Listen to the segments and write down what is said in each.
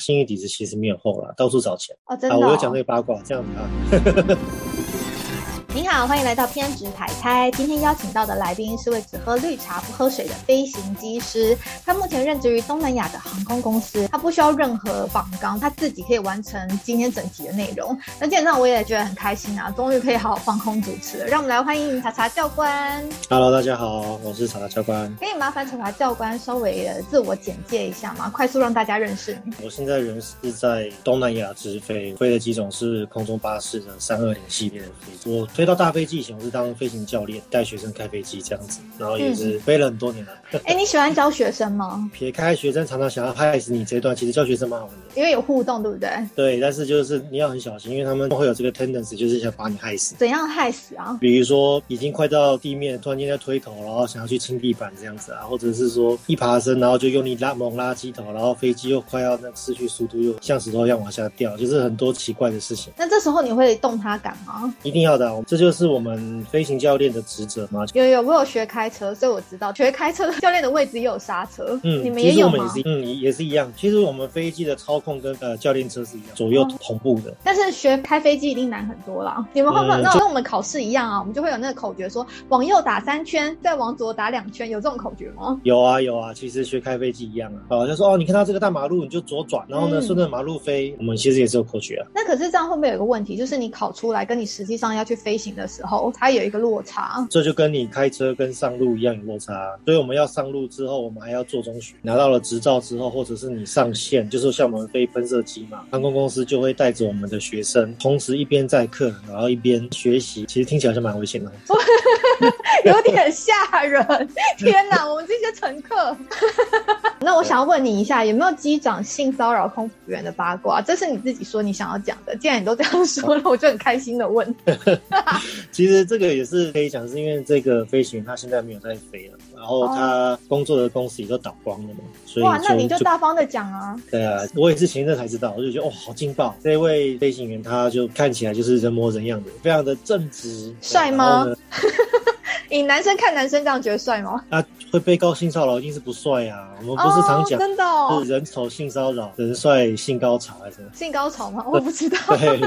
幸运底子其实没有厚了，到处找钱。哦，真的、啊，哦。我又讲这个八卦，这样子啊。您好，欢迎来到偏执台猜。今天邀请到的来宾是位只喝绿茶不喝水的飞行机师，他目前任职于东南亚的航空公司，他不需要任何绑纲，他自己可以完成今天整集的内容。那基本上我也觉得很开心啊，终于可以好好放空主持了。让我们来欢迎查查教官。Hello，大家好，我是查查教官。可以麻烦查查教官稍微的自我简介一下吗？快速让大家认识你。我现在人是在东南亚直飞，飞的机种是空中巴士的三二零系列的飞机。我飞到大飞机以前，我是当飞行教练，带学生开飞机这样子，然后也是飞了很多年了。哎、你喜欢教学生吗？撇开学生常常想要害死你这一段，其实教学生蛮好玩的。因为有互动，对不对？对，但是就是你要很小心，因为他们会有这个 tendency，就是想把你害死。怎样害死啊？比如说已经快到地面，突然间在推头，然后想要去清地板这样子啊，或者是说一爬升，然后就用力拉猛拉机头，然后飞机又快要那失去速度，又像石头一样往下掉，就是很多奇怪的事情。那这时候你会动它感吗？一定要的、啊，这就是我们飞行教练的职责吗。有有，我有学开车，所以我知道学开车的教练的位置也有刹车。嗯，你们也有吗我们也？是，嗯，也是一样。其实我们飞机的操控跟呃教练车是一样，左右哦同步的。但是学开飞机一定难很多啦。你们会不会嗯那跟我们考试一样啊？我们就会有那个口诀说往右打三圈，再往左打两圈，有这种口诀吗？有啊有啊，其实学开飞机一样啊。啊，就说哦，你看到这个大马路你就左转，然后呢嗯顺着马路飞。我们其实也是有口诀啊。那可是这样会不会有个问题，就是你考出来跟你实际上要去飞行的时候，它有一个落差？这就跟你开车跟上路一样有落差，所以我们要上路之后，我们还要做中学。拿到了执照之后，或者是你上线，就是像我们飞喷射机嘛，航空公司就会带着我们的学生，同时一边载客，然后一边学习。其实听起来就蛮危险的。有点吓人！天哪，我们这些乘客。那我想要问你一下，有没有机长性骚扰空服员的八卦？这是你自己说你想要讲的。既然你都这样说了，我就很开心的问。其实这个也是可以讲，是因为这个飞行员他现在没有在飞了，然后他工作的公司也都倒光了嘛，所以哇，那你就就大方的讲啊。对啊，我也是前一阵才知道，我就觉得哦，好劲爆！这位飞行员他就看起来就是人模人样的，非常的正直，帅吗以男生看男生这样觉得帅吗？啊会被告性骚扰，一定是不帅啊！我们不是常讲、哦、真的哦，是人丑性骚扰，人帅性高潮还是什么？性高潮吗？我不知道。对，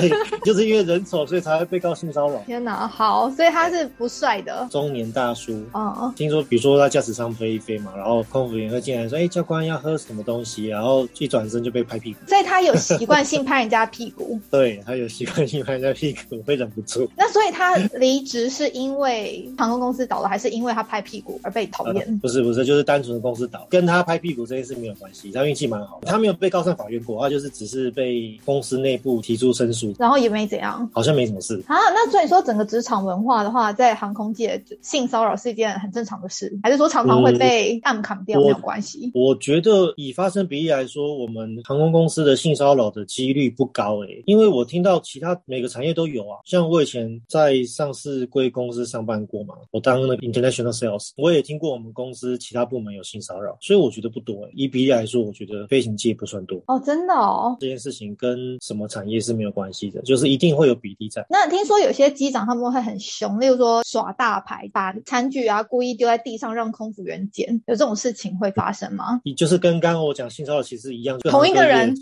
对，就是因为人丑，所以才会被告性骚扰。天哪，好，所以他是不帅的。中年大叔，哦，听说，比如说他驾驶舱飞一飞嘛，然后空服员会进来说：“哎、教官要喝什么东西？”然后一转身就被拍屁股。所以他有习惯性拍人家屁股。对他有习惯性拍人家屁股，会忍不住。那所以他离职是因为航空公司倒了，还是因为他拍屁股而被讨厌、呃？不是不是，就是单纯的公司倒，跟他拍屁股这件事没有关系。他运气蛮好，他没有被告上法院过，他就是只是被公司内部提出申诉，然后也没怎样，好像没什么事啊。那所以说，整个职场文化的话，在航空界性骚扰是一件很正常的事，还是说常常会被暗砍掉、嗯、没有关系？我觉得以发生比例来说，我们航空公司的性骚扰的几率不高诶、欸，因为我听到其他每个产业都有啊，像我以前在上市贵公司上班过嘛，我当那个 international sales，我也听过我们公司其他部门有性骚扰，所以我觉得不多、欸。以比例来说，我觉得飞行界不算多哦，真的哦。这件事情跟什么产业是没有关系的，就是一定会有比例在。那听说有些机长他们会很凶，例如说耍大牌，把餐具啊故意丢在地上让空服员捡，有这种事情会发生吗？你就是跟刚刚我讲性骚扰其实一样，同一个人，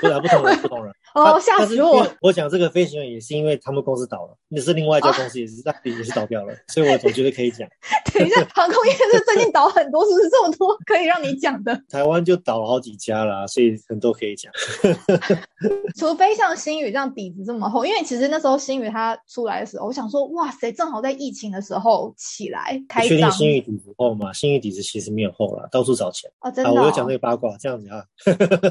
不然不同人，不同人。哦，吓死我！我讲这个飞行员也是因为他们公司倒了，那是另外一家公司也是，但也是倒掉了，所以我总觉得可以讲。等一下，航空业是最近倒很多，是不是这么多可以让你讲的？台湾就倒了好几家啦，所以很多可以讲。除非像新宇这样底子这么厚，因为其实那时候新宇他出来的时候，我想说，哇塞，正好在疫情的时候起来开确定张。星宇底子厚吗？新宇底子其实没有厚啦，到处找钱。哦，真的。我有讲这个八卦，这样子啊。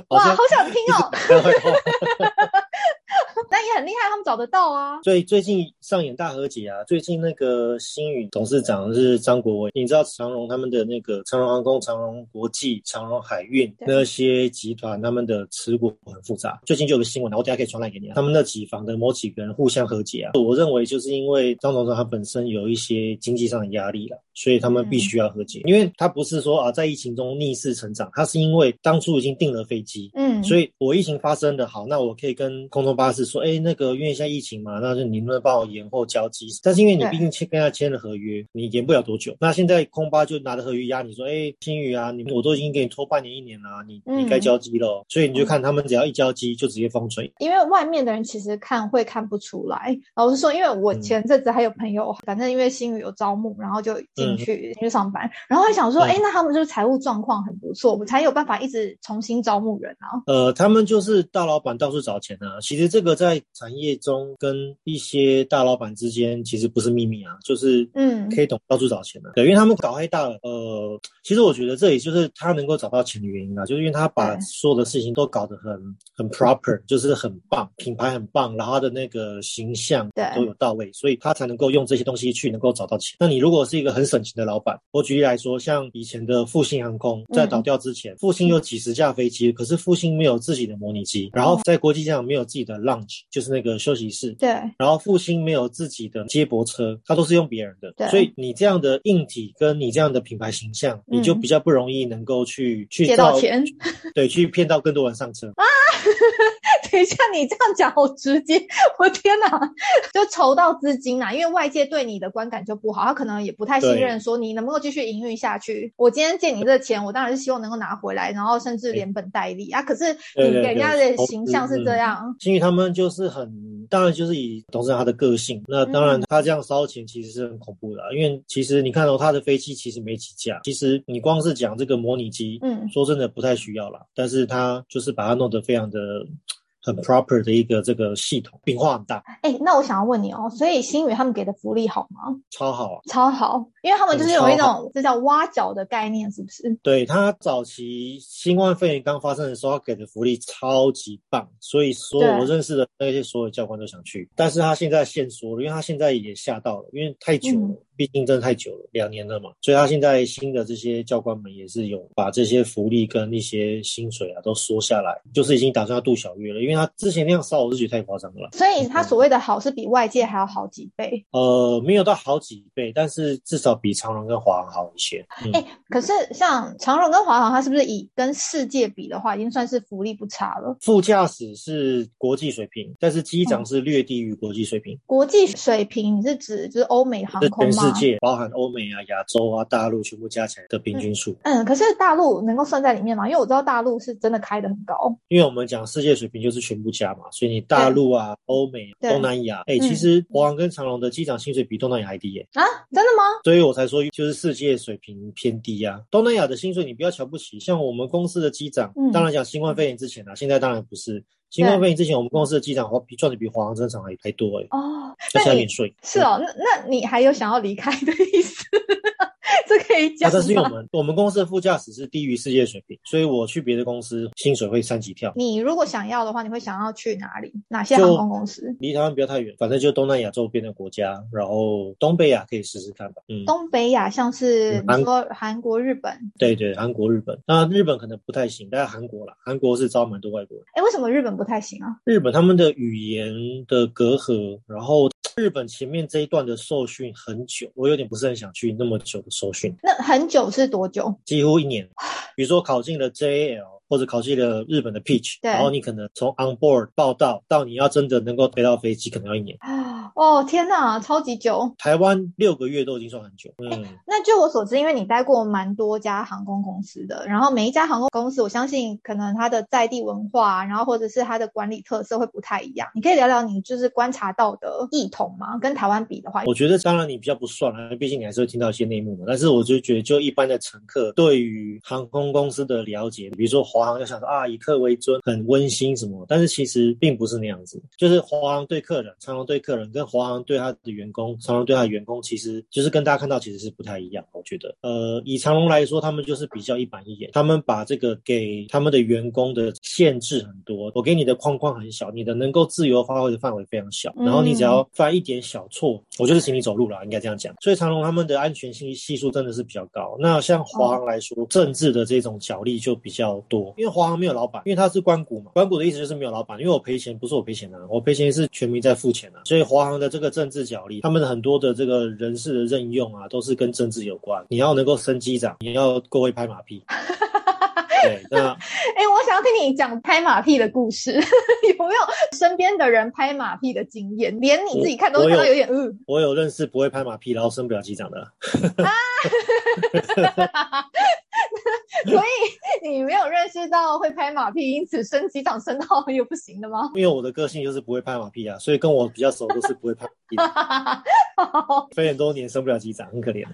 哇，好想听哦。哦。但也很厉害，他们找得到啊。最最近上演大和解啊，最近那个星宇董事长是张国伟，你知道长荣他们的那个长荣航空、长荣国际、长荣海运那些集团，他们的持股很复杂。最近就有个新闻，我等下可以传来给你啊。他们那几房的某几个人互相和解啊，我认为就是因为张董事长他本身有一些经济上的压力了，所以他们必须要和解，因为他不是说啊在疫情中逆势成长，他是因为当初已经订了飞机，嗯，所以我疫情发生的好，那我可以跟空中巴士说，哎，那个因为现在疫情嘛，那就你能不能帮我延后交机？但是因为你毕竟签跟他签了合约，你延不了多久。那现在空巴就拿着合约压你说，哎，新宇啊，你我都已经给你拖半年一年了，你你该交机了，所以你就看他们只要一交机就直接封存。因为外面的人其实看会看不出来，老实说，因为我前阵子还有朋友，反正因为新宇有招募，然后就进去进去上班，然后还想说，哎，那他们就是财务状况很不错，我才有办法一直重新招募人啊。呃，他们就是大老板到处找钱啊。其实这个在产业中跟一些大老板之间其实不是秘密啊，就是嗯，可以懂到处找钱的。对，因为他们搞黑大了。呃，其实我觉得这也就是他能够找到钱的原因啊，就是因为他把所有的事情都搞得很很 proper，就是很棒，品牌很棒，然后他的那个形象都有到位，所以他才能够用这些东西去能够找到钱。那你如果是一个很省钱的老板，我举例来说，像以前的复兴航空在倒掉之前，复兴有几十架飞机，可是复兴没有自己的模拟机，然后在国际上没有自己的 lounge，就是那个休息室。对。然后复兴没有自己的接驳车，它都是用别人的。对。所以你这样的硬体跟你这样的品牌形象，你就比较不容易能够去去借到钱。对，去骗到更多人上车。啊。等一下，你这样讲我直接，我天哪！就筹到资金啊，因为外界对你的观感就不好，他可能也不太信任，说你能不能继续营运下去。我今天借你这钱，我当然是希望能够拿回来，然后甚至连本带利啊。可是你给人家的形象是这样，因为他们就是很，当然就是以董事长他的个性，那当然他这样烧钱其实是很恐怖的，因为其实你看到他的飞机其实没几架，其实你光是讲这个模拟机，嗯，说真的不太需要了，但是他就是把它弄得非常的。很 proper 的一个这个系统，变化很大。哎，那我想要问你哦，所以新宇他们给的福利好吗？超好啊，超好，因为他们就是有一种这叫挖角的概念，是不是？对他早期新冠肺炎刚发生的时候，他给的福利超级棒，所以所有我认识的那些所有教官都想去。但是他现在限缩了，因为他现在也吓到了，因为太久了。毕竟真的太久了，两年了嘛，所以他现在新的这些教官们也是有把这些福利跟一些薪水啊都缩下来，就是已经打算要度小月了。因为他之前那样烧，我是觉得太夸张了。所以他所谓的好是比外界还要好几倍？呃，没有到好几倍，但是至少比长荣跟华航好一些。哎，可是像长荣跟华航，它是不是以跟世界比的话，已经算是福利不差了？副驾驶是国际水平，但是机长是略低于国际水平。国际水平你是指就是欧美航空吗？世界包含欧美啊、亚洲啊、大陆全部加起来的平均数。嗯，可是大陆能够算在里面吗？因为我知道大陆是真的开的很高。因为我们讲世界水平就是全部加嘛，所以你大陆啊、欧美、东南亚，哎，其实华航跟长龙的机长薪水比东南亚还低耶。啊，真的吗？所以我才说就是世界水平偏低啊。东南亚的薪水你不要瞧不起，像我们公司的机长，当然讲新冠肺炎之前啊，现在当然不是。新冠肺炎之前，我们公司的机长华比赚的比华航机场还还多哎。哦，而且还免税。是哦，那那你还有想要离开的意思？这可以讲。但是因为我们我们公司的副驾驶是低于世界水平，所以我去别的公司薪水会三级跳。你如果想要的话，你会想要去哪里？哪些航空公司？离台湾不要太远，反正就东南亚周边的国家，然后东北亚可以试试看吧。嗯，东北亚像是你说韩国、日本。对对，韩国、日本。那日本可能不太行，但是韩国啦，韩国是招蛮多外国人。哎，为什么日本不太行啊？日本他们的语言的隔阂，然后日本前面这一段的受训很久，我有点不是很想去那么久的受训。那很久是多久？几乎一年。比如说考进了 JL。或者考进了日本的 Peach，然后你可能从 on board 报道到你要真的能够飞到飞机，可能要一年。哦天哪，超级久！台湾六个月都已经算很久。嗯，那据我所知，因为你待过蛮多家航空公司的，然后每一家航空公司，我相信可能它的在地文化，然后或者是它的管理特色会不太一样。你可以聊聊你就是观察到的异同吗？跟台湾比的话，我觉得当然你比较不算了，毕竟你还是会听到一些内幕嘛。但是我就觉得，就一般的乘客对于航空公司的了解，比如说华。航就想说啊，以客为尊，很温馨什么？但是其实并不是那样子。就是华航对客人，长荣对客人，跟华航对他的员工，长荣对他的员工，其实就是跟大家看到其实是不太一样。我觉得，呃，以长荣来说，他们就是比较一板一眼，他们把这个给他们的员工的限制很多。我给你的框框很小，你的能够自由发挥的范围非常小。然后你只要犯一点小错，我就是请你走路了，应该这样讲。所以长荣他们的安全性系数真的是比较高。那像华航来说，政治的这种角力就比较多。因为华航没有老板，因为他是关谷嘛。关谷的意思就是没有老板。因为我赔钱不是我赔钱啊，我赔钱是全民在付钱啊。所以华华航的这个政治角力，他们的很多的这个人事的任用啊，都是跟政治有关。你要能够升机长，你要够会拍马屁。对，那 哎，我想要听你讲拍马屁的故事，有没有身边的人拍马屁的经验？连你自己看都看到有点嗯。我有认识不会拍马屁，然后升不了机长的。啊，所以你没有认识到会拍马屁，因此升机长升到又不行的吗？因为我的个性就是不会拍马屁啊，所以跟我比较熟都是不会拍马屁。飞很多年升不了机长，很可怜。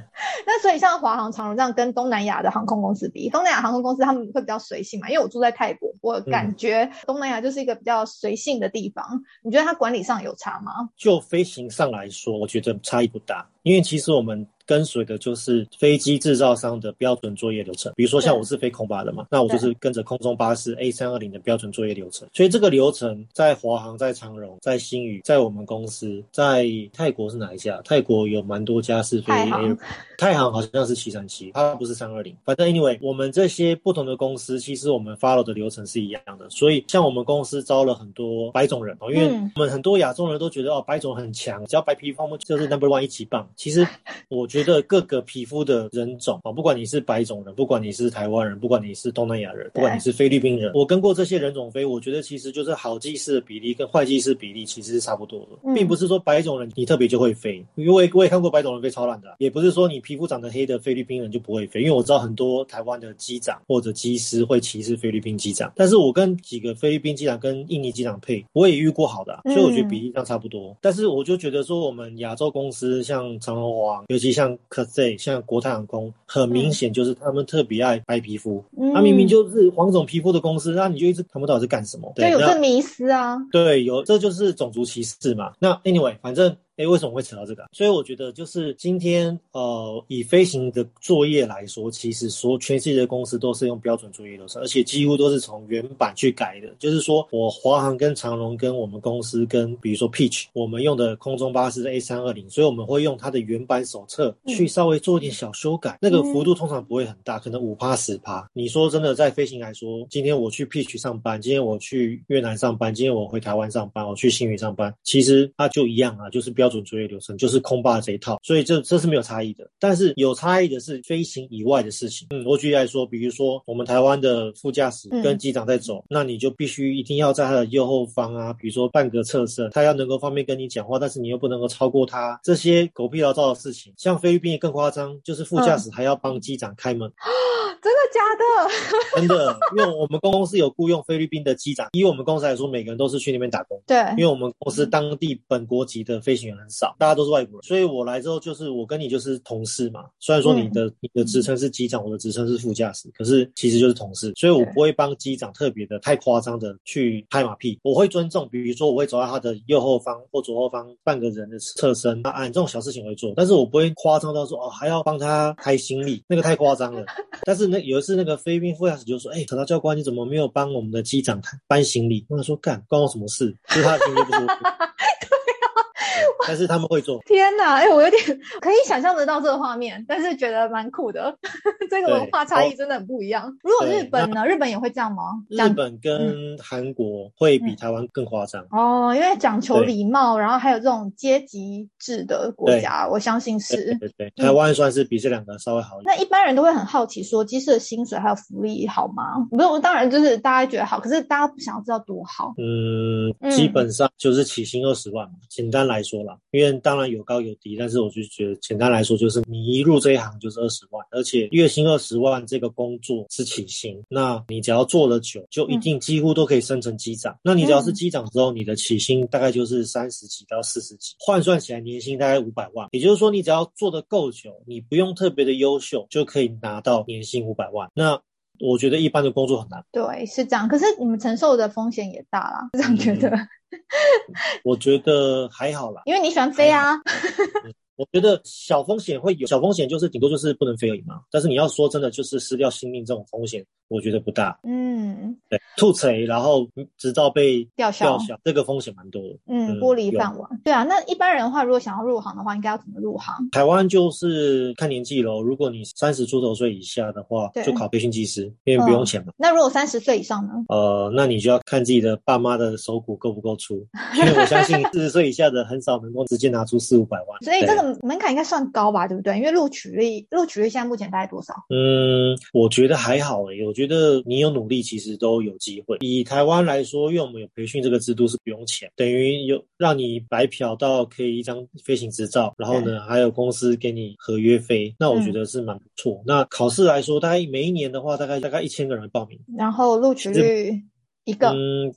那所以像华航、长荣这样跟东南亚的航空公司比，东南亚航空公司他们会比较随性嘛？因为我住在泰国，我感觉东南亚就是一个比较随性的地方。你觉得它管理上有差吗？就飞行上来说，我觉得差异不大，因为其实我们。跟随的就是飞机制造商的标准作业流程，比如说像我是飞空巴的嘛，那我就是跟着空中巴士 A 三二零的标准作业流程。所以这个流程在华航、在长荣、在新宇、在我们公司、在泰国是哪一家？泰国有蛮多家是飞 A，太航好像是七三七，它不是三二零。反正 anyway，我们这些不同的公司，其实我们 follow 的流程是一样的。所以像我们公司招了很多白种人哦，因为我们很多亚洲人都觉得哦，白种很强，只要白皮肤就是 number one 一级棒。其实我觉得各个皮肤的人种啊，不管你是白种人，不管你是台湾人，不管你是东南亚人，不管你是菲律宾人，我跟过这些人种飞，我觉得其实就是好技师的比例跟坏技师比例其实是差不多的，并不是说白种人你特别就会飞，因为我也看过白种人飞超烂的，也不是说你皮肤长得黑的菲律宾人就不会飞，因为我知道很多台湾的机长或者机师会歧视菲律宾机长，但是我跟几个菲律宾机长跟印尼机长配，我也遇过好的，所以我觉得比例上差不多，但是我就觉得说我们亚洲公司像长荣王，尤其像科。对，像国泰航空，很明显就是他们特别爱白皮肤，他明明就是黄种皮肤的公司，那你就一直看不到是干什么？对，有这迷思啊。对，有，这就是种族歧视嘛。那 anyway，反正。哎，为什么会扯到这个？所以我觉得就是今天，呃，以飞行的作业来说，其实说全世界的公司都是用标准作业流程，而且几乎都是从原版去改的。就是说我华航跟长龙跟我们公司跟比如说 Peach，我们用的空中巴士 A 三二零，所以我们会用它的原版手册去稍微做一点小修改，那个幅度通常不会很大，可能五趴十趴。你说真的，在飞行来说，今天我去 Peach 上班，今天我去越南上班，今天我回台湾上班，我去新宇上班，其实它就一样啊，就是标。准作业流程就是空霸这一套，所以这这是没有差异的。但是有差异的是飞行以外的事情。嗯，我举例来说，比如说我们台湾的副驾驶跟机长在走，那你就必须一定要在他的右后方啊，比如说半个侧身，他要能够方便跟你讲话，但是你又不能够超过他。这些狗屁倒灶的事情，像菲律宾也更夸张，就是副驾驶还要帮机长开门。真的假的？真的，因为我们公司有雇佣菲律宾的机长，以我们公司来说，每个人都是去那边打工。对，因为我们公司当地本国籍的飞行员很少，大家都是外国人，所以我来之后就是我跟你就是同事嘛。虽然说你的你的职称是机长，我的职称是副驾驶，可是其实就是同事，所以我不会帮机长特别的太夸张的去拍马屁。我会尊重，比如说我会走到他的右后方或左后方半个人的侧身，啊，这种小事情会做，但是我不会夸张到说哦还要帮他开行李，那个太夸张了。但是。那有一次，那个菲律宾副驾驶就说：“哎，可达教官，你怎么没有帮我们的机长搬行李？”我想说：“干，关我什么事？就是他的行李不是我。”但是他们会做。天哪，哎，我有点可以想象得到这个画面，但是觉得蛮酷的。这个文化差异真的很不一样。如果日本呢？日本也会这样吗？日本跟韩国会比台湾更夸张哦，因为讲求礼貌，然后还有这种阶级制的国家，我相信是。对对，台湾算是比这两个稍微好一点。那一般人都会很好奇，说机师的薪水还有福利好吗？不是，当然就是大家觉得好，可是大家不想要知道多好。嗯，基本上就是起薪二十万嘛，简单来说啦。因为当然有高有低，但是我就觉得简单来说，就是你一入这一行就是二十万，而且月薪二十万这个工作是起薪，那你只要做了久，就一定几乎都可以升成机长。那你只要是机长之后，你的起薪大概就是三十几到四十几，换算起来年薪大概五百万。也就是说，你只要做的够久，你不用特别的优秀，就可以拿到年薪五百万。那我觉得一般的工作很难。对，是这样。可是你们承受的风险也大啦，这样觉得。我觉得还好啦，因为你喜欢飞啊。我觉得小风险会有，小风险就是顶多就是不能飞而已嘛。但是你要说真的，就是失掉性命这种风险，我觉得不大。嗯，对，吐锤然后直到被吊销，这个风险蛮多的。嗯，玻璃饭碗。对啊，那一般人的话，如果想要入行的话，应该要怎么入行？台湾就是看年纪喽。如果你三十出头岁以下的话，就考培训技师，因为不用钱嘛。那如果三十岁以上呢？呃，那你就要看自己的爸妈的手骨够不够粗，因为我相信 四十岁以下的很少能够直接拿出四五百万。所以这个门槛应该算高吧，对不对？因为录取率，录取率现在目前大概多少？嗯，我觉得还好诶，我觉得你有努力，其实都有机会。以台湾来说，因为我们有培训这个制度是不用钱，等于有让你白嫖到可以一张飞行执照，然后呢还有公司给你合约飞，那我觉得是蛮不错。那考试来说，大概每一年的话，大概大概一千个人报名，然后录取率一个。嗯。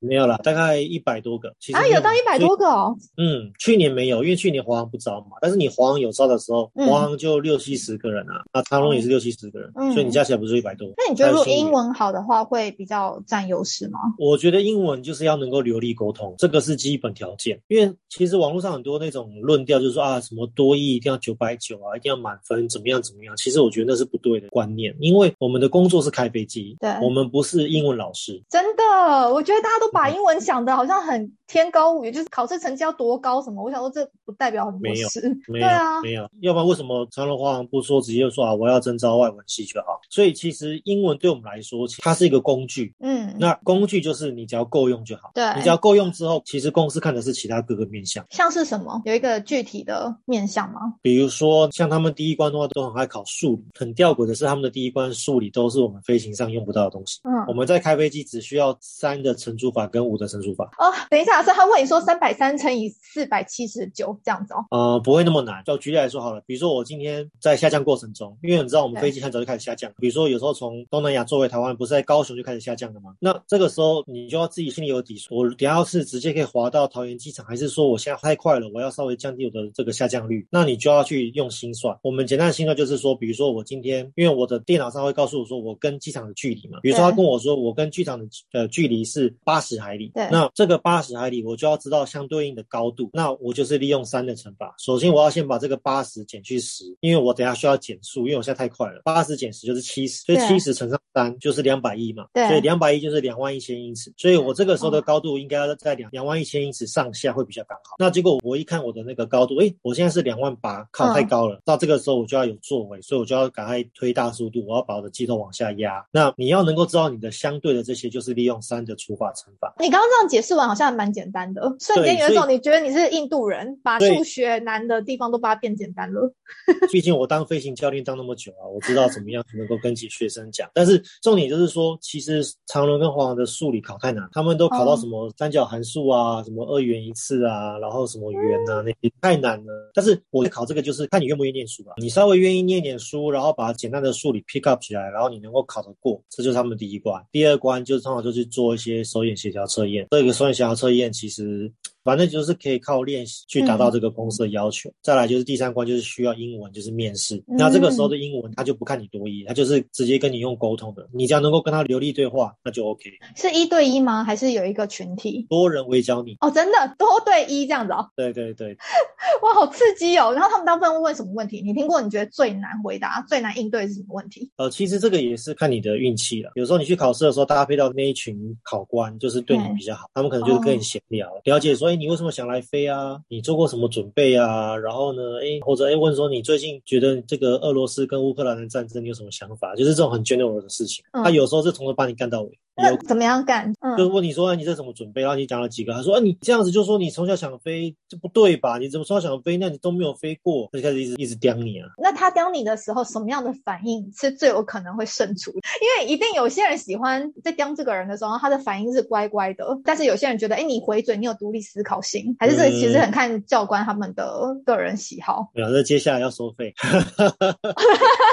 没有啦，大概一百多个。啊，有到一百多个哦。嗯，去年没有，因为去年华航不招嘛。但是你华航有招的时候，华航就六七十个人啊，那长龙也是六七十个人，所以你加起来不是一百多。那你觉得如果英文好的话，会比较占优势吗？我觉得英文就是要能够流利沟通，这个是基本条件。因为其实网络上很多那种论调，就是说啊，什么多译一定要九百九啊，一定要满分，怎么样怎么样。其实我觉得那是不对的观念，因为我们的工作是开飞机，对，我们不是英文老师。真的，我觉得大家都把英文想的好像很。天高物远，就是考试成绩要多高什么？我想说这不代表很多事，对啊，没有，要不然为什么长隆华航不说直接说啊，我要征招外文系就好？所以其实英文对我们来说，它是一个工具，嗯，那工具就是你只要够用就好，对，你只要够用之后，其实公司看的是其他各个面向，像是什么有一个具体的面向吗？比如说像他们第一关的话，都很爱考数理，很吊诡的是他们的第一关数理都是我们飞行上用不到的东西，嗯，我们在开飞机只需要三个乘除法跟五的乘除法。哦，等一下。是他问你说三百三乘以四百七十九这样子哦，呃，不会那么难。就举例来说好了，比如说我今天在下降过程中，因为你知道我们飞机很早就开始下降，比如说有时候从东南亚作为台湾，不是在高雄就开始下降了吗？那这个时候你就要自己心里有底，我等下是直接可以滑到桃园机场，还是说我现在太快了，我要稍微降低我的这个下降率？那你就要去用心算。我们简单的心算就是说，比如说我今天，因为我的电脑上会告诉我说我跟机场的距离嘛，比如说他跟我说我跟机场的呃距离是八十海里，对，那这个八十海。里我就要知道相对应的高度，那我就是利用三的乘法。首先我要先把这个八十减去十，因为我等下需要减速，因为我现在太快了。八十减十就是七十，所以七十乘上三就是两百一嘛。对，所以两百一就是两万一千英尺，所以我这个时候的高度应该要在两两万一千英尺上下会比较刚好。那结果我一看我的那个高度，诶，我现在是两万八，靠太高了。到这个时候我就要有作为，所以我就要赶快推大速度，我要把我的机头往下压。那你要能够知道你的相对的这些，就是利用三的除法乘法。你刚刚这样解释完，好像蛮简单的。瞬间有一种你觉得你是印度人，把数学难的地方都把它变简单了。毕竟我当飞行教练当那么久啊，我知道怎么样能够跟起学生讲。但是重点就是说，其实长伦跟华航的数理考太难，他们都考到什么三角函数啊，什么二元一次啊，然后什么圆啊，那些太难了。但是我考这个就是看你愿不愿意念书吧。你稍微愿意念点书，然后把简单的数理 pick up 起来，然后你能够考得过，这就是他们第一关。第二关就是通常就去做一些手眼协调测验。这个双语协调测验其实。反正就是可以靠练习去达到这个公司的要求。再来就是第三关，就是需要英文，就是面试。那这个时候的英文，他就不看你多一，他就是直接跟你用沟通的。你只要能够跟他流利对话，那就 OK。是一对一吗？还是有一个群体？多人围剿你哦，真的多对一这样子哦。对对对，哇，好刺激哦！然后他们大部分会问什么问题？你听过？你觉得最难回答、最难应对是什么问题？呃，其实这个也是看你的运气了。有时候你去考试的时候，搭配到那一群考官，就是对你比较好，他们可能就是跟你闲聊，了解说，哎，你为什么想来飞？啊，你做过什么准备啊？然后呢，哎，或者哎，问说你最近觉得这个俄罗斯跟乌克兰的战争你有什么想法？就是这种很 general 的事情。他有时候是从头把你干到尾。那 怎么样干？嗯就是问你说，你这怎么准备？然后你讲了几个，他说，啊，你这样子就说你从小想飞，这不对吧？你怎么从小想飞？那你都没有飞过，他就开始一直一直刁你啊。那他刁你的时候，什么样的反应是最有可能会胜出？因为一定有些人喜欢在刁这个人的时候，他的反应是乖乖的；但是有些人觉得，哎，你回嘴，你有独立思考性，还是这其实很看教官他们的个人喜好。没有，那接下来要收费。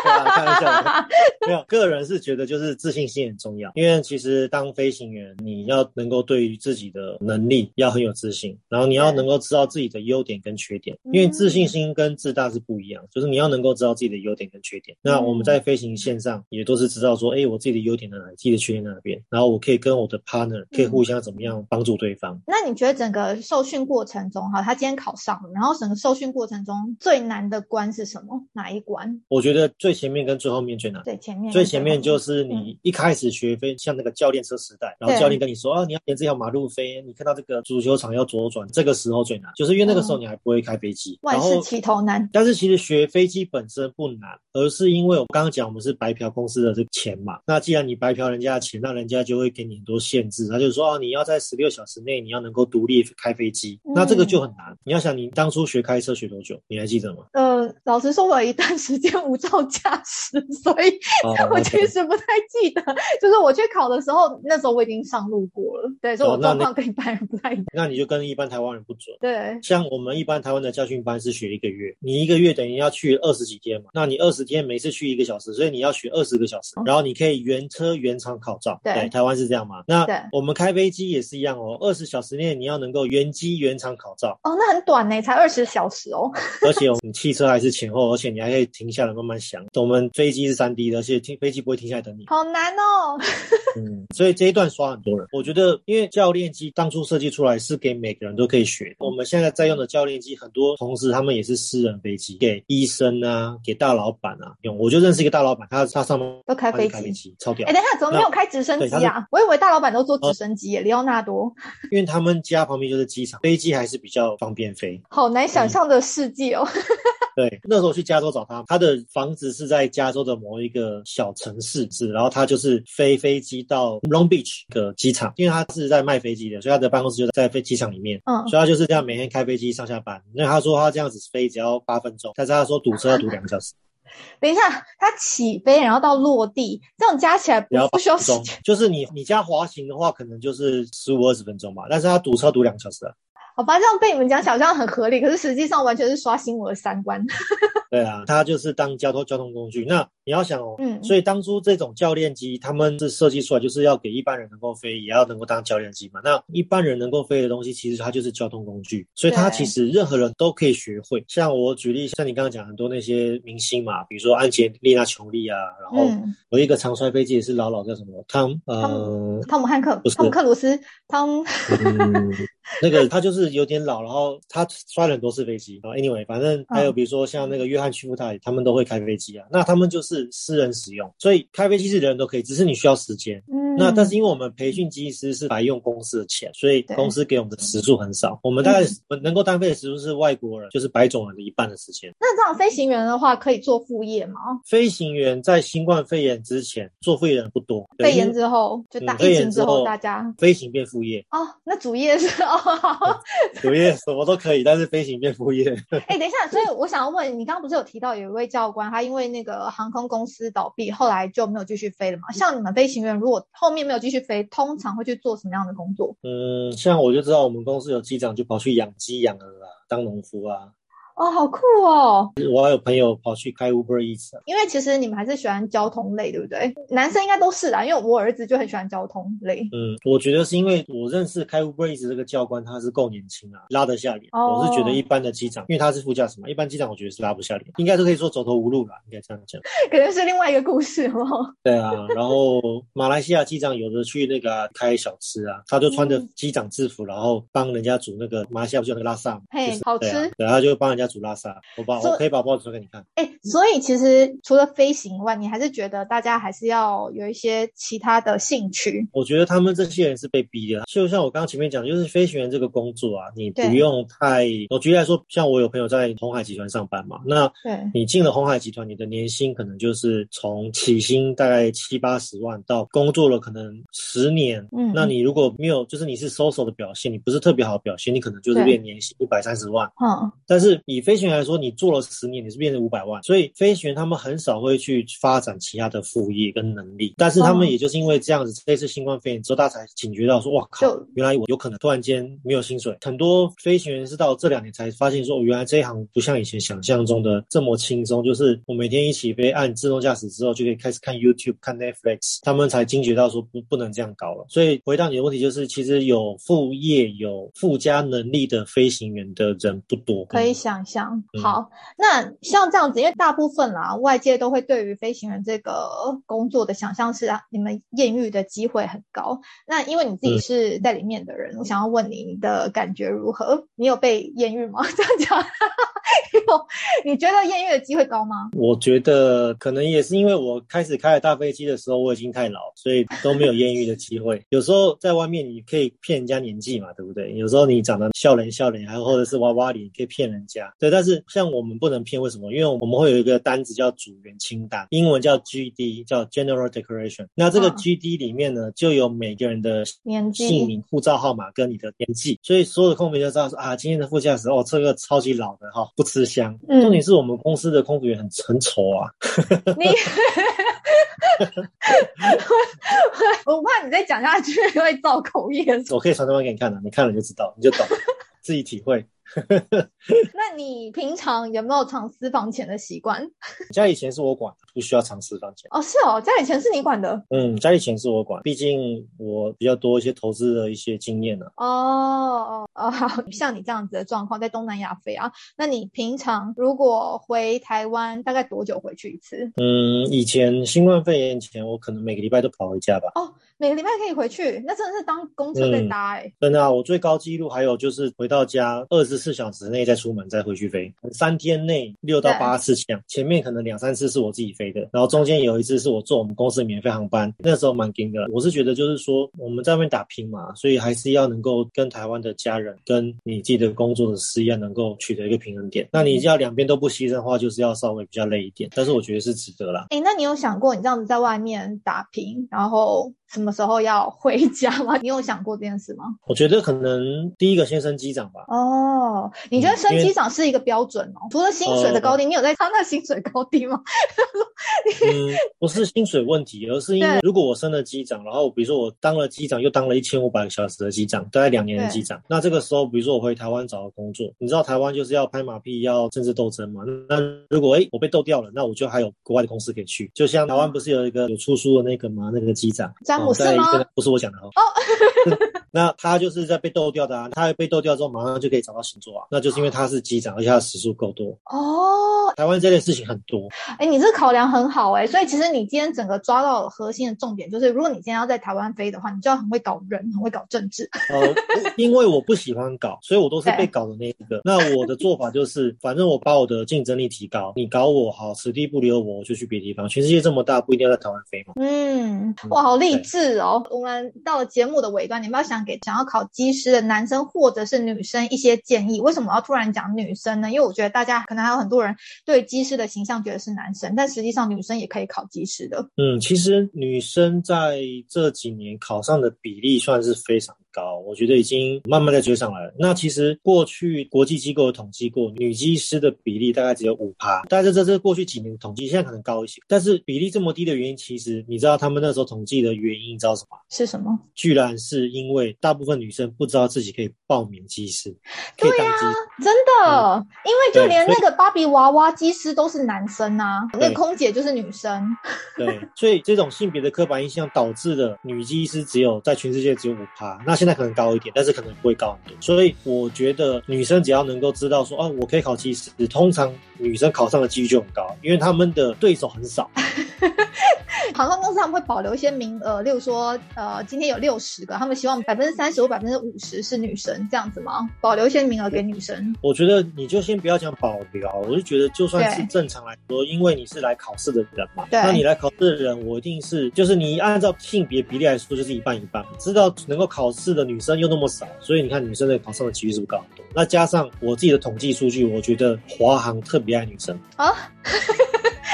开玩笑，没有，个人是觉得就是自信心很重要，因为其实。实当飞行员，你要能够对于自己的能力要很有自信，然后你要能够知道自己的优点跟缺点，因为自信心跟自大是不一样，就是你要能够知道自己的优点跟缺点。那我们在飞行线上也都是知道说，哎，我自己的优点在哪里，自己的缺点在哪边，然后我可以跟我的 partner 可以互相怎么样帮助对方。那你觉得整个受训过程中，哈，他今天考上了，然后整个受训过程中最难的关是什么？哪一关？我觉得最前面跟最后面最难。最前面，最前面就是你一开始学飞，像那个教练车时代，然后教练跟你说啊，你要沿这条马路飞，你看到这个足球场要左转，这个时候最难，就是因为那个时候你还不会开飞机，万事起头难。但是其实学飞机本身不难，而是因为我刚刚讲我们是白嫖公司的这个钱嘛。那既然你白嫖人家的钱，那人家就会给你很多限制，他就说哦，你要在十六小时内你要能够独立开飞机，那这个就很难。你要想你当初学开车学多久？你还记得吗？呃，老实说，我有一段时间无照驾驶，所以 我其实不太记得。就是我去考的时候，那时候我已经上路过了，对，所以我状况跟一般人不太一样。那你就跟一般台湾人不准。对，像我们一般台湾的教训班是学一个月，你一个月等于要去二十几天嘛，那你二十天每次去一个小时，所以你要学二十个小时，然后你可以原车原厂考照。对，台湾是这样嘛？那我们开飞机也是一样哦，二十小时内你要能够原机原厂考照。哦，那很短呢，才二十小时哦。而且我们汽车还是前后，而且你还可以停下来慢慢想。我们飞机是三 D 的，而且停飞机不会停下来等你。好难哦。嗯，所以这一段刷很多人。我觉得，因为教练机当初设计出来是给每个人都可以学。我们现在在用的教练机，很多同事他们也是私人飞机，给医生啊，给大老板我就认识一个大老板，他他上班都开飞机，超屌。哎，等一下，怎么没有开直升机啊？我以为大老板都坐直升机耶，里奥纳多。因为他们家旁边就是机场，飞机还是比较方便飞。好难想象的世界哦。对，那时候去加州找他，他的房子是在加州的某一个小城市，是，然后他就是飞飞机到 Long Beach 的机场，因为他是在卖飞机的，所以他的办公室就在飞机场里面，嗯，所以他就是这样每天开飞机上下班。那他说他这样子飞只要八分钟，但是他说堵车要堵两个小时。等一下，它起飞然后到落地，这样加起来不不需要时间，就是你你加滑行的话，可能就是十五二十分钟吧，但是它堵车堵两个小时啊。好吧，这样被你们讲好像很合理，可是实际上完全是刷新我的三观。对啊，它就是当交通交通工具。那你要想哦，嗯，所以当初这种教练机，他们是设计出来就是要给一般人能够飞，也要能够当教练机嘛。那一般人能够飞的东西，其实它就是交通工具，所以它其实任何人都可以学会。像我举例，像你刚刚讲很多那些明星嘛，比如说安吉丽娜琼丽啊，然后有一个长摔飞机也是老老叫什么汤呃汤姆汉克，不是汤姆克鲁斯汤。那个他就是有点老，然后他摔了很多次飞机。然后 anyway，反正还有比如说像那个约翰屈夫泰，他们都会开飞机啊。那他们就是私人使用，所以开飞机是人人都可以，只是你需要时间。嗯。那但是因为我们培训机师是白用公司的钱，所以公司给我们的时数很少。我们大概能够单飞的时数是外国人，就是白种人的一半的时间。那这样飞行员的话可以做副业吗？飞行员在新冠肺炎之前做副业的人不多，肺炎之后就大疫情之后大家飞行变副业。哦，那主业是哦。主业什么都可以，但是飞行变副业。哎，等一下，所以我想要问你，刚刚不是有提到有一位教官，他因为那个航空公司倒闭，后来就没有继续飞了嘛？像你们飞行员，如果后面没有继续飞，通常会去做什么样的工作？嗯，像我就知道我们公司有机长就跑去养鸡养鹅啊，当农夫啊。哦，好酷哦！我还有朋友跑去开 Uber Eats，因为其实你们还是喜欢交通类，对不对？男生应该都是啦，因为我儿子就很喜欢交通类。嗯，我觉得是因为我认识开 Uber Eats 这个教官，他是够年轻啊，拉得下脸。我是觉得一般的机长，因为他是副驾驶嘛，一般机长我觉得是拉不下脸，应该都可以说走投无路了，应该这样讲。可能是另外一个故事哦。对啊，然后马来西亚机长有的去那个开小吃啊，他就穿着机长制服，然后帮人家煮那个马来西亚不就那个拉萨，嘿，好吃，然后就帮人家煮拉萨。我把我可以把报纸传给你看。哎，所以其实除了飞行以外，你还是觉得大家还是要有一些其他的兴趣。我觉得他们这些人是被逼的，就像我刚刚前面讲，就是飞行员这个工作啊，你不用太。我举例来说，像我有朋友在红海集团上班嘛，那你进了红海集团，你的年薪可能就是从起薪大概七八十万到工作了可能十年。嗯，那你如果没有，就是你是 social 的表现，你不是特别好的表现，你可能就是变年薪一百三十万。嗯，但是以以飞行员来说，你做了十年，你是变成五百万，所以飞行员他们很少会去发展其他的副业跟能力。但是他们也就是因为这样子，这次新冠肺炎之后，大家才警觉到说，哇靠，原来我有可能突然间没有薪水。很多飞行员是到这两年才发现说，原来这一行不像以前想象中的这么轻松，就是我每天一起飞按自动驾驶之后，就可以开始看 YouTube、看 Netflix，他们才惊觉到说不不能这样搞了。所以回到你的问题，就是其实有副业、有附加能力的飞行员的人不多，可以想象。好，那像这样子，因为大部分啦，外界都会对于飞行员这个工作的想象是啊，你们艳遇的机会很高。那因为你自己是在里面的人，我想要问你，你的感觉如何？你有被艳遇吗？这样讲，有？你觉得艳遇的机会高吗？我觉得可能也是因为我开始开了大飞机的时候，我已经太老，所以都没有艳遇的机会。有时候在外面你可以骗人家年纪嘛，对不对？有时候你长得笑脸笑脸，还或者是娃娃脸，可以骗人家。对，但是像我们不能骗，为什么？因为我们会有一个单子叫组员清单，英文叫 GD，叫 General Declaration。那这个 GD 里面呢，就有每个人的年纪、姓名、护照号码跟你的年纪，所以所有的空服员就知道说啊，今天的副驾驶哦，这个超级老的哈，不吃香。重点是我们公司的空服员很很丑啊。你，我怕你再讲下去会造口业。我可以传照片给你看的，你看了就知道，你就懂，自己体会。那你平常有没有藏私房钱的习惯？家里钱是我管，不需要藏私房钱。哦，是哦，家里钱是你管的。嗯，家里钱是我管，毕竟我比较多一些投资的一些经验呢。哦哦像你这样子的状况，在东南亚飞啊，那你平常如果回台湾，大概多久回去一次？嗯，以前新冠肺炎前，我可能每个礼拜都跑回家吧。哦，每个礼拜可以回去，那真的是当公车在搭哎。真的啊，我最高纪录还有就是回到家二十四小时内再出门再回去飞，三天内六到八次这样。前面可能两三次是我自己飞的，然后中间有一次是我坐我们公司的免费航班，那时候蛮惊的。我是觉得就是说我们在外面打拼嘛，所以还是要能够跟台湾的家人跟你自己的工作的事业能够取得一个平衡点。那你要两边都不牺牲的话，就是要稍微比较累一点，但是我觉得是值得啦。哎，那你有想过你这样子在外面打拼，然后？什么时候要回家吗？你有想过这件事吗？我觉得可能第一个先升机长吧。哦，你觉得升机长是一个标准哦？除了薪水的高低，你有在看那薪水高低吗？嗯，不是薪水问题，而是因为如果我升了机长，然后比如说我当了机长，又当了一千五百个小时的机长，大概两年的机长，那这个时候，比如说我回台湾找个工作，你知道台湾就是要拍马屁，要政治斗争嘛？那如果哎我被斗掉了，那我就还有国外的公司可以去。就像台湾不是有一个有出书的那个吗？那个机长。不是吗？不是我讲的哈。哦，那他就是在被斗掉的啊。他被斗掉之后，马上就可以找到新座啊。那就是因为他是机长，而且他的时速够多。哦，台湾这类事情很多。哎，你这考量很好哎。所以其实你今天整个抓到核心的重点，就是如果你今天要在台湾飞的话，你就要很会搞人，很会搞政治。呃，因为我不喜欢搞，所以我都是被搞的那一个。那我的做法就是，反正我把我的竞争力提高，你搞我好，此地不留我，我就去别地方。全世界这么大，不一定要在台湾飞嘛。嗯，哇，好励是哦，我们到了节目的尾端，你们要想给想要考机师的男生或者是女生一些建议。为什么要突然讲女生呢？因为我觉得大家可能还有很多人对机师的形象觉得是男生，但实际上女生也可以考机师的。嗯，其实女生在这几年考上的比例算是非常。高，我觉得已经慢慢在追上来了。那其实过去国际机构有统计过，女技师的比例大概只有五趴。但是这这过去几年统计，现在可能高一些。但是比例这么低的原因，其实你知道他们那时候统计的原因，你知道什么？是什么？居然是因为大部分女生不知道自己可以报名技师。对呀，真的，因为就连那个芭比娃娃机师都是男生啊，那空姐就是女生。对，所以这种性别的刻板印象导致的女技师只有在全世界只有五趴。那现现在可能高一点，但是可能不会高很多。所以我觉得女生只要能够知道说，哦，我可以考七十，通常女生考上的几率就很高，因为他们的对手很少。航空公司他们会保留一些名额，例如说，呃，今天有六十个，他们希望百分之三十或百分之五十是女生，这样子吗？保留一些名额给女生？我觉得你就先不要讲保留，我就觉得就算是正常来说，因为你是来考试的人嘛，那你来考试的人，我一定是就是你按照性别比例来说，就是一半一半。知道能够考试的女生又那么少，所以你看女生的考上的几率是不是高很多？那加上我自己的统计数据，我觉得华航特别爱女生啊。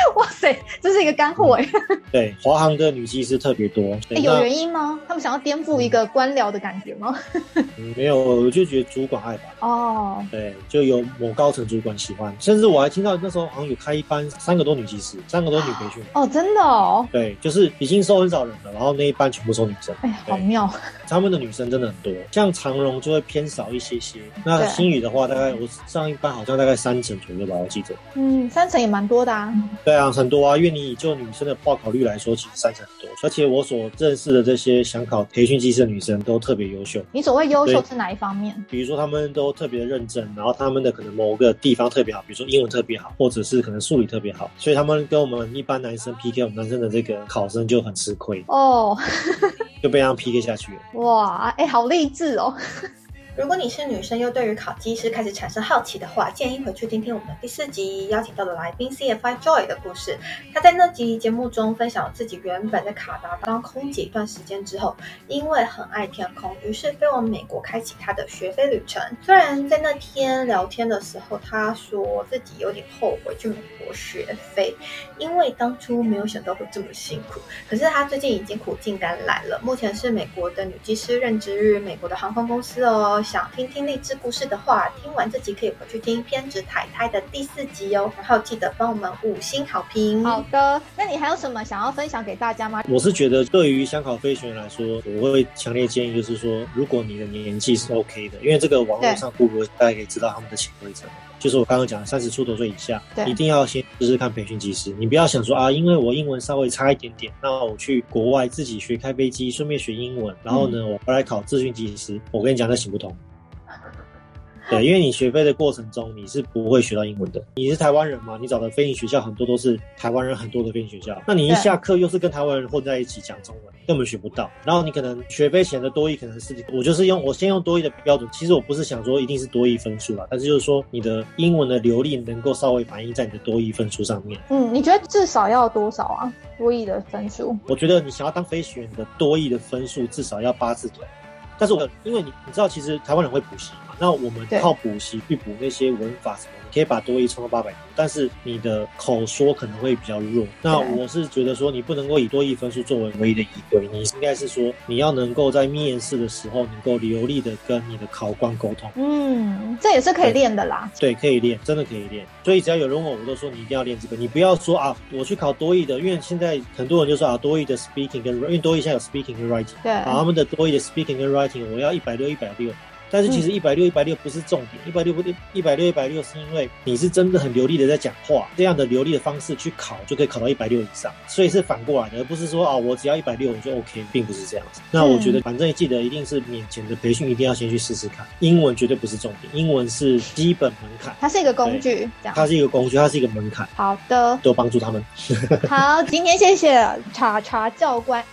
哇塞，这是一个干货哎。对，华航的女技师特别多。有原因吗？他们想要颠覆一个官僚的感觉吗？没有，我就觉得主管爱吧。哦，对，就有某高层主管喜欢，甚至我还听到那时候好像有开一班三个多女技师，三个多女培训。哦，真的哦。对，就是已经收很少人了，然后那一班全部收女生。哎呀，好妙。他们的女生真的很多，像长荣就会偏少一些些。那新宇的话，大概我上一班好像大概三成左右吧，我记得。嗯，三成也蛮多的啊。对啊，很多啊，因为你就女生的报考率来说，其实三成很多。而且我所认识的这些想考培训技师的女生都特别优秀。你所谓优秀是哪一方面？比如说他们都特别认真，然后他们的可能某个地方特别好，比如说英文特别好，或者是可能数理特别好，所以他们跟我们一般男生 PK，我们男生的这个考生就很吃亏哦，就被他 PK 下去了。哇，哎，好励志哦。如果你是女生，又对于考机师开始产生好奇的话，建议回去听听我们的第四集邀请到的来宾 CFI Joy 的故事。他在那集节目中分享了自己原本在卡达当空姐一段时间之后，因为很爱天空，于是飞往美国开启他的学飞旅程。虽然在那天聊天的时候，他说自己有点后悔去美国学飞，因为当初没有想到会这么辛苦。可是他最近已经苦尽甘来了，目前是美国的女机师，任职于美国的航空公司哦。想听听励志故事的话，听完这集可以回去听偏执太太的第四集哦。然后记得帮我们五星好评。好的，那你还有什么想要分享给大家吗？我是觉得对于想考飞行员来说，我会强烈建议就是说，如果你的年纪是 OK 的，因为这个网络上 Google 大家可以知道他们的潜规则，就是我刚刚讲的三十出头岁以下，一定要先试试看培训技师。你不要想说啊，因为我英文稍微差一点点，那我去国外自己学开飞机，顺便学英文，然后呢，我回来考自训技师。我跟你讲，那行不通。对，因为你学飞的过程中，你是不会学到英文的。你是台湾人嘛？你找的飞行学校很多都是台湾人很多的飞行学校，那你一下课又是跟台湾人混在一起讲中文，根本学不到。然后你可能学飞前的多义可能是，我就是用我先用多义的标准。其实我不是想说一定是多义分数啦，但是就是说你的英文的流利能够稍微反映在你的多义分数上面。嗯，你觉得至少要多少啊？多义的分数？我觉得你想要当飞行员的多义的分数至少要八字头。但是我因为你你知道，其实台湾人会补习嘛，那我们靠补习去补那些文法什么。你可以把多一冲到八百多，但是你的口说可能会比较弱。那我是觉得说，你不能够以多一分数作为唯一的依归，你应该是说，你要能够在面试的时候能够流利的跟你的考官沟通。嗯，这也是可以练的啦。对，可以练，真的可以练。所以只要有人问我，我都说你一定要练这个。你不要说啊，我去考多译的，因为现在很多人就说啊，多译的 speaking 跟因为多译现在有 speaking 跟 writing，对，啊，他们的多译的 speaking 跟 writing，我要一百六一百六。但是其实一百六一百六不是重点，一百六不一百六一百六是因为你是真的很流利的在讲话，这样的流利的方式去考就可以考到一百六以上，所以是反过来的，而不是说啊我只要一百六我就 OK，并不是这样子。那我觉得反正记得一定是免钱的培训，一定要先去试试看。英文绝对不是重点，英文是基本门槛，它是一个工具，这样。它是一个工具，它是一个门槛。好的，多帮助他们。好，今天谢谢查查教官。